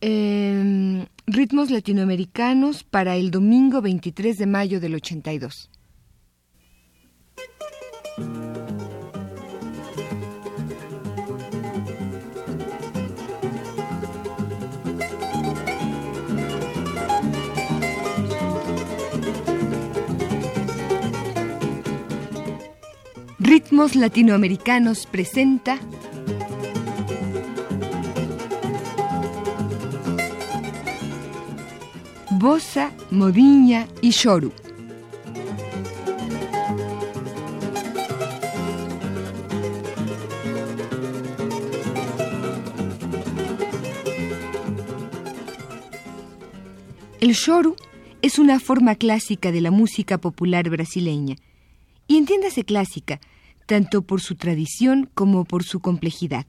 em, ritmos latinoamericanos para el domingo 23 de mayo del 82. Ritmos Latinoamericanos presenta Bossa, Modiña y Shoru. El shoru es una forma clásica de la música popular brasileña. Y entiéndase clásica, tanto por su tradición como por su complejidad.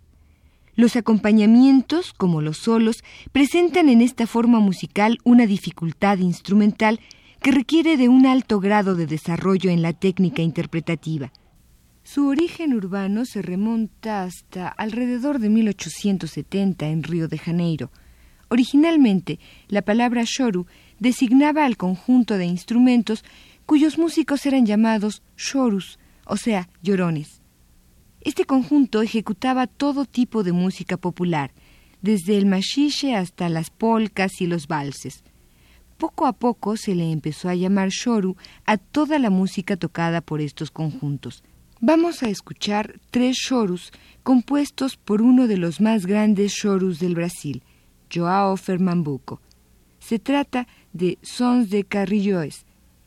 Los acompañamientos, como los solos, presentan en esta forma musical una dificultad instrumental que requiere de un alto grado de desarrollo en la técnica interpretativa. Su origen urbano se remonta hasta alrededor de 1870 en Río de Janeiro. Originalmente, la palabra shoru designaba al conjunto de instrumentos cuyos músicos eran llamados chorus, o sea, llorones. Este conjunto ejecutaba todo tipo de música popular, desde el machiche hasta las polcas y los valses. Poco a poco se le empezó a llamar choru a toda la música tocada por estos conjuntos. Vamos a escuchar tres chorus compuestos por uno de los más grandes chorus del Brasil, Joao Fernambuco. Se trata de Sons de Carrilloes,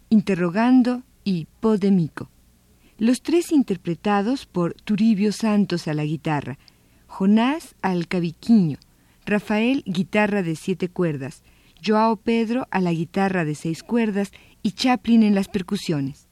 Interrogando y Podemico los tres interpretados por Turibio Santos a la guitarra, Jonás al cabiquiño, Rafael guitarra de siete cuerdas, Joao Pedro a la guitarra de seis cuerdas y Chaplin en las percusiones.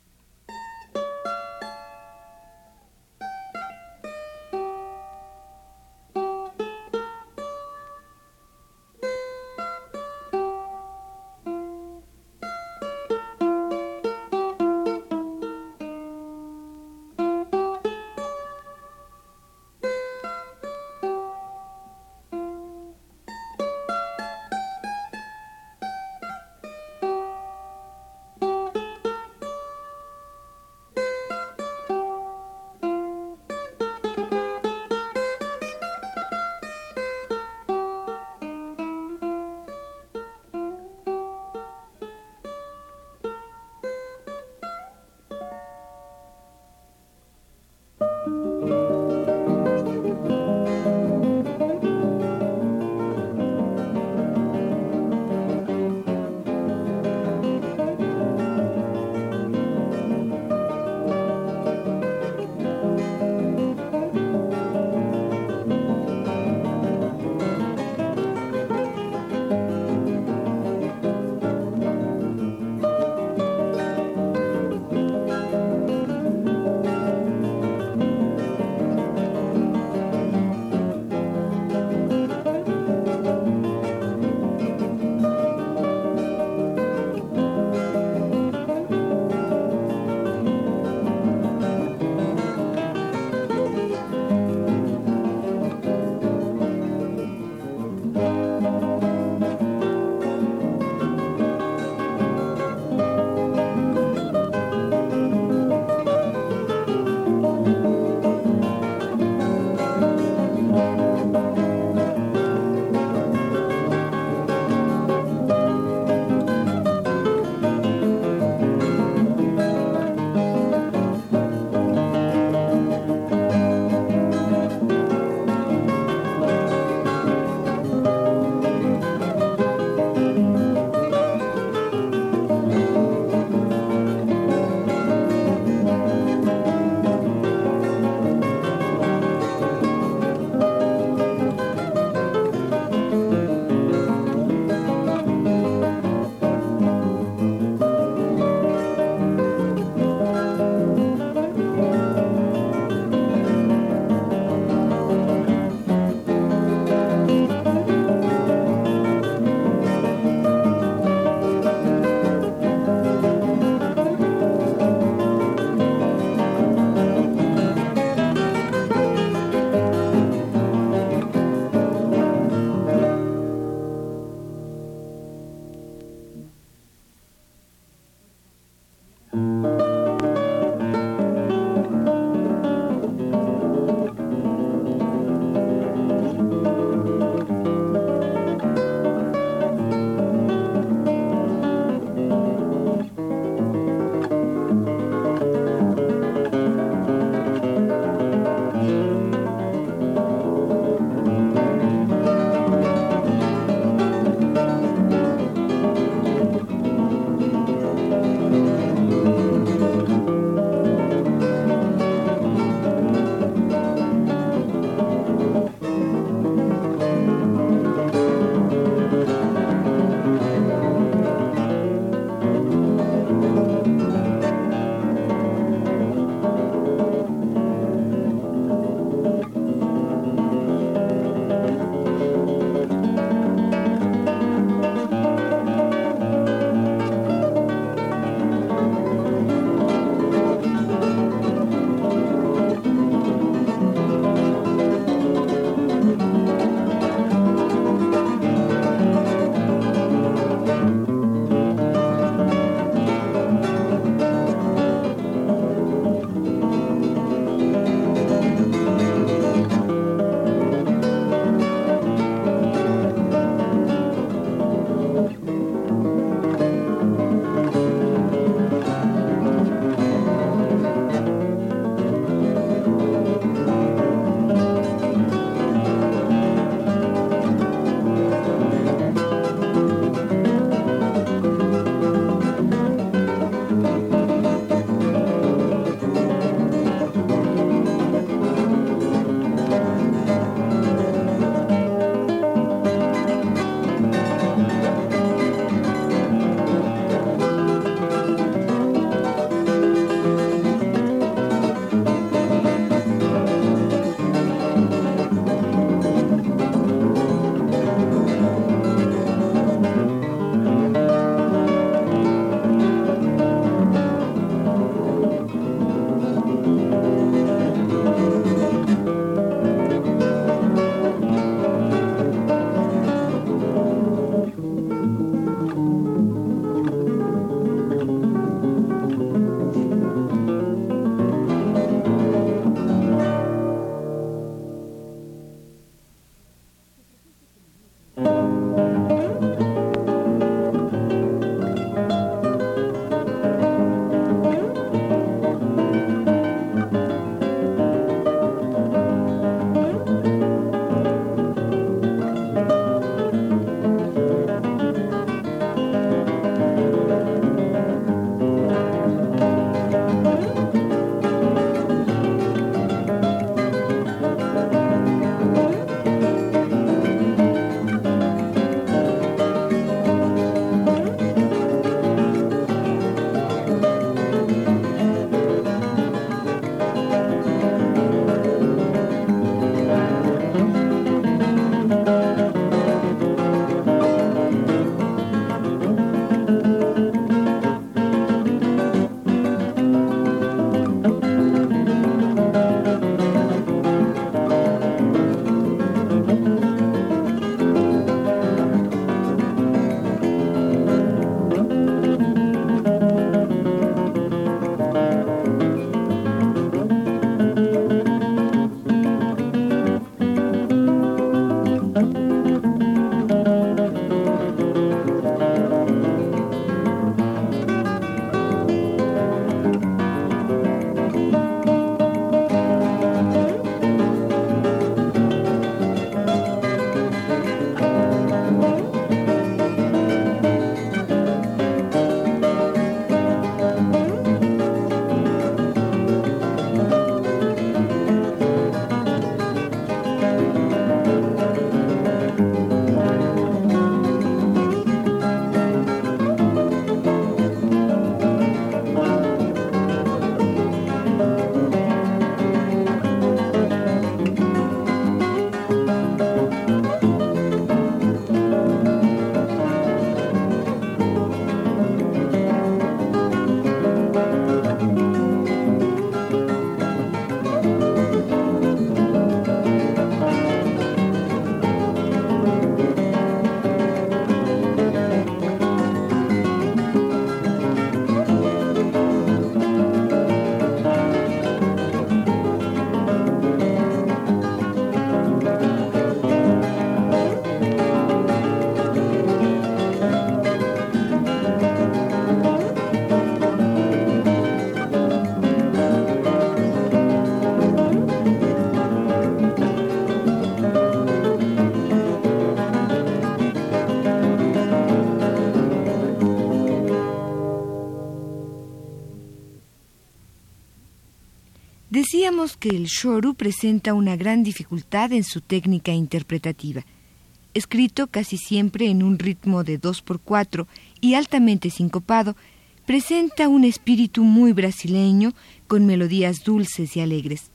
Notamos que el shoru presenta una gran dificultad en su técnica interpretativa. Escrito casi siempre en un ritmo de 2x4 y altamente sincopado, presenta un espíritu muy brasileño con melodías dulces y alegres.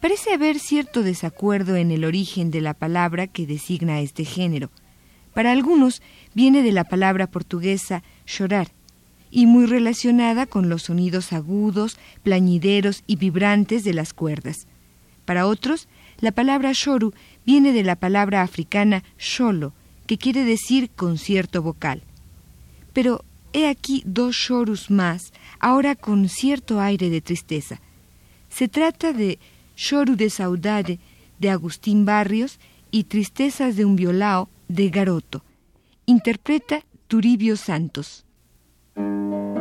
Parece haber cierto desacuerdo en el origen de la palabra que designa este género. Para algunos viene de la palabra portuguesa llorar, y muy relacionada con los sonidos agudos, plañideros y vibrantes de las cuerdas. Para otros, la palabra shoru viene de la palabra africana sholo, que quiere decir concierto vocal. Pero he aquí dos shorus más, ahora con cierto aire de tristeza. Se trata de Shoru de Saudade de Agustín Barrios y Tristezas de un violao de Garoto. Interpreta Turibio Santos. Una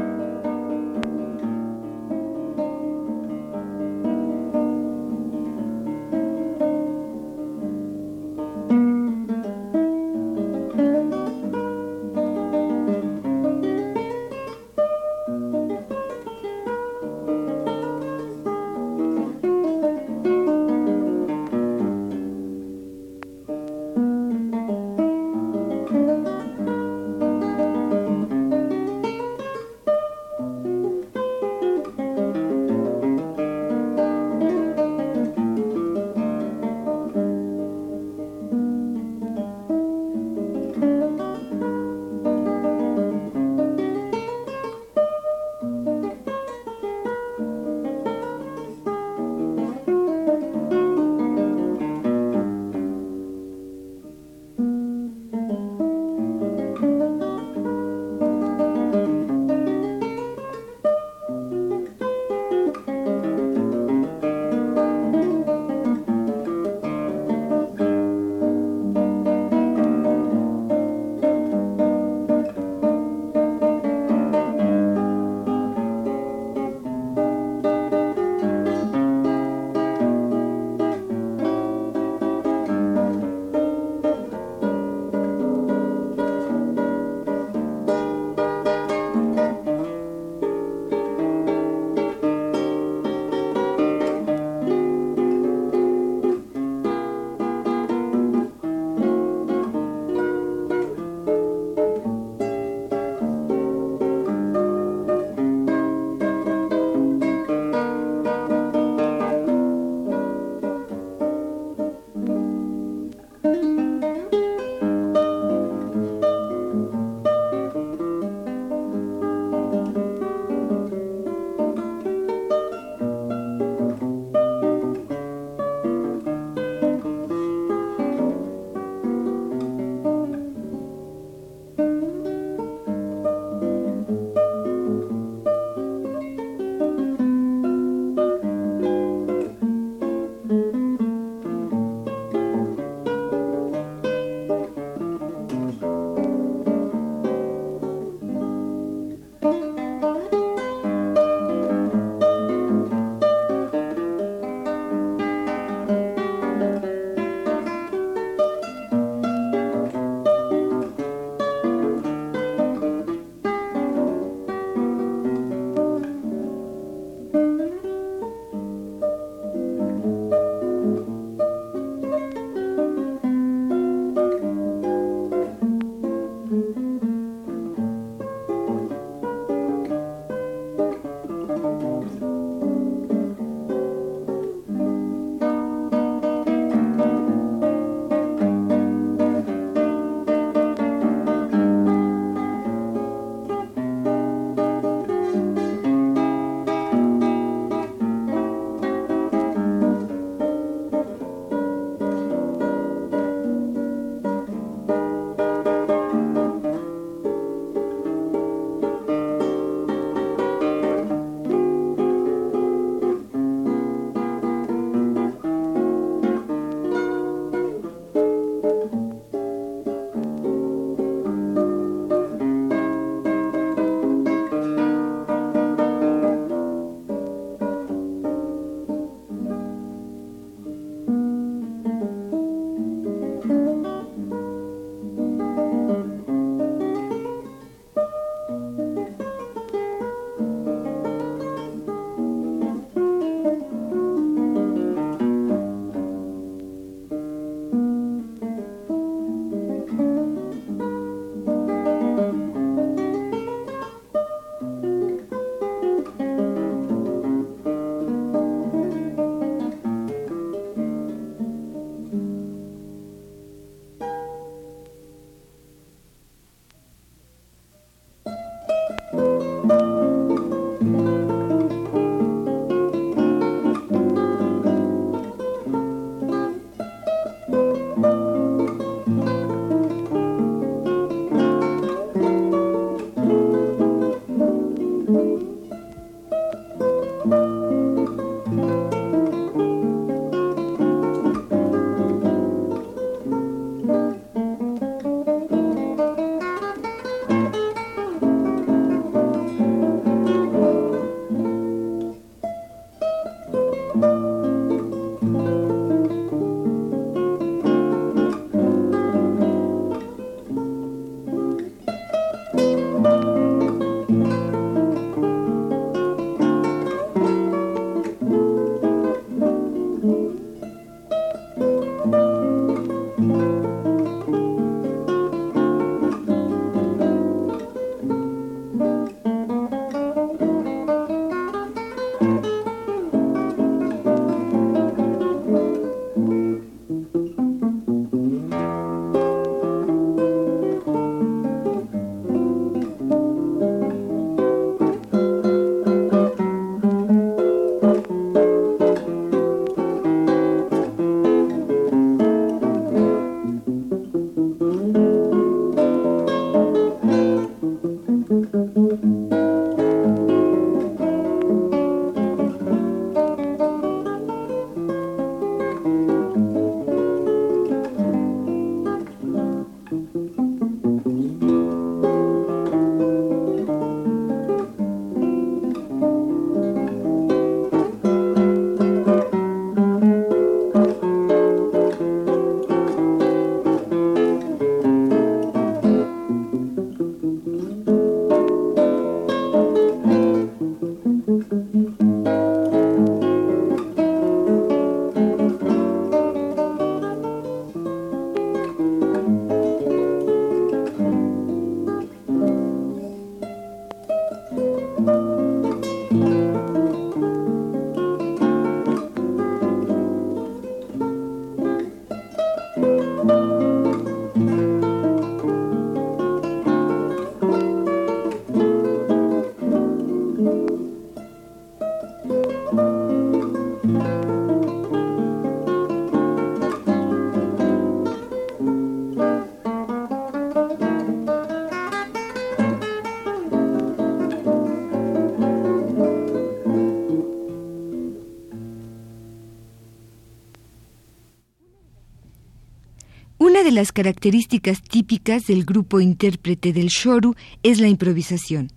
de las características típicas del grupo intérprete del shoru es la improvisación.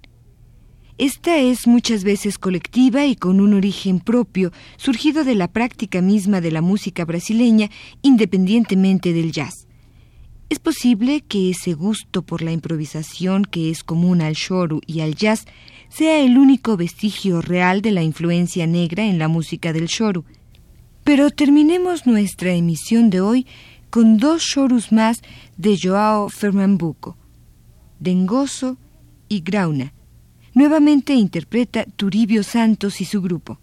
Esta es muchas veces colectiva y con un origen propio, surgido de la práctica misma de la música brasileña, independientemente del jazz. Es posible que ese gusto por la improvisación que es común al shoru y al jazz sea el único vestigio real de la influencia negra en la música del shoru. Pero terminemos nuestra emisión de hoy con dos chorus más de Joao Fernambuco, Dengoso y Grauna. Nuevamente interpreta Turibio Santos y su grupo.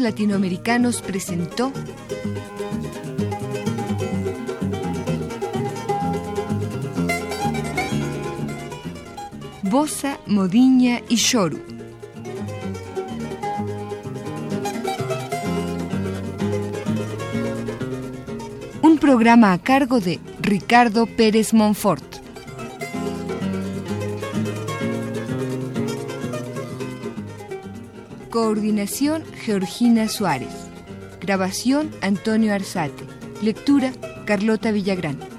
Latinoamericanos presentó Bosa, Modiña y Choru. Un programa a cargo de Ricardo Pérez Monfort. Coordinación Georgina Suárez. Grabación Antonio Arzate. Lectura Carlota Villagrán.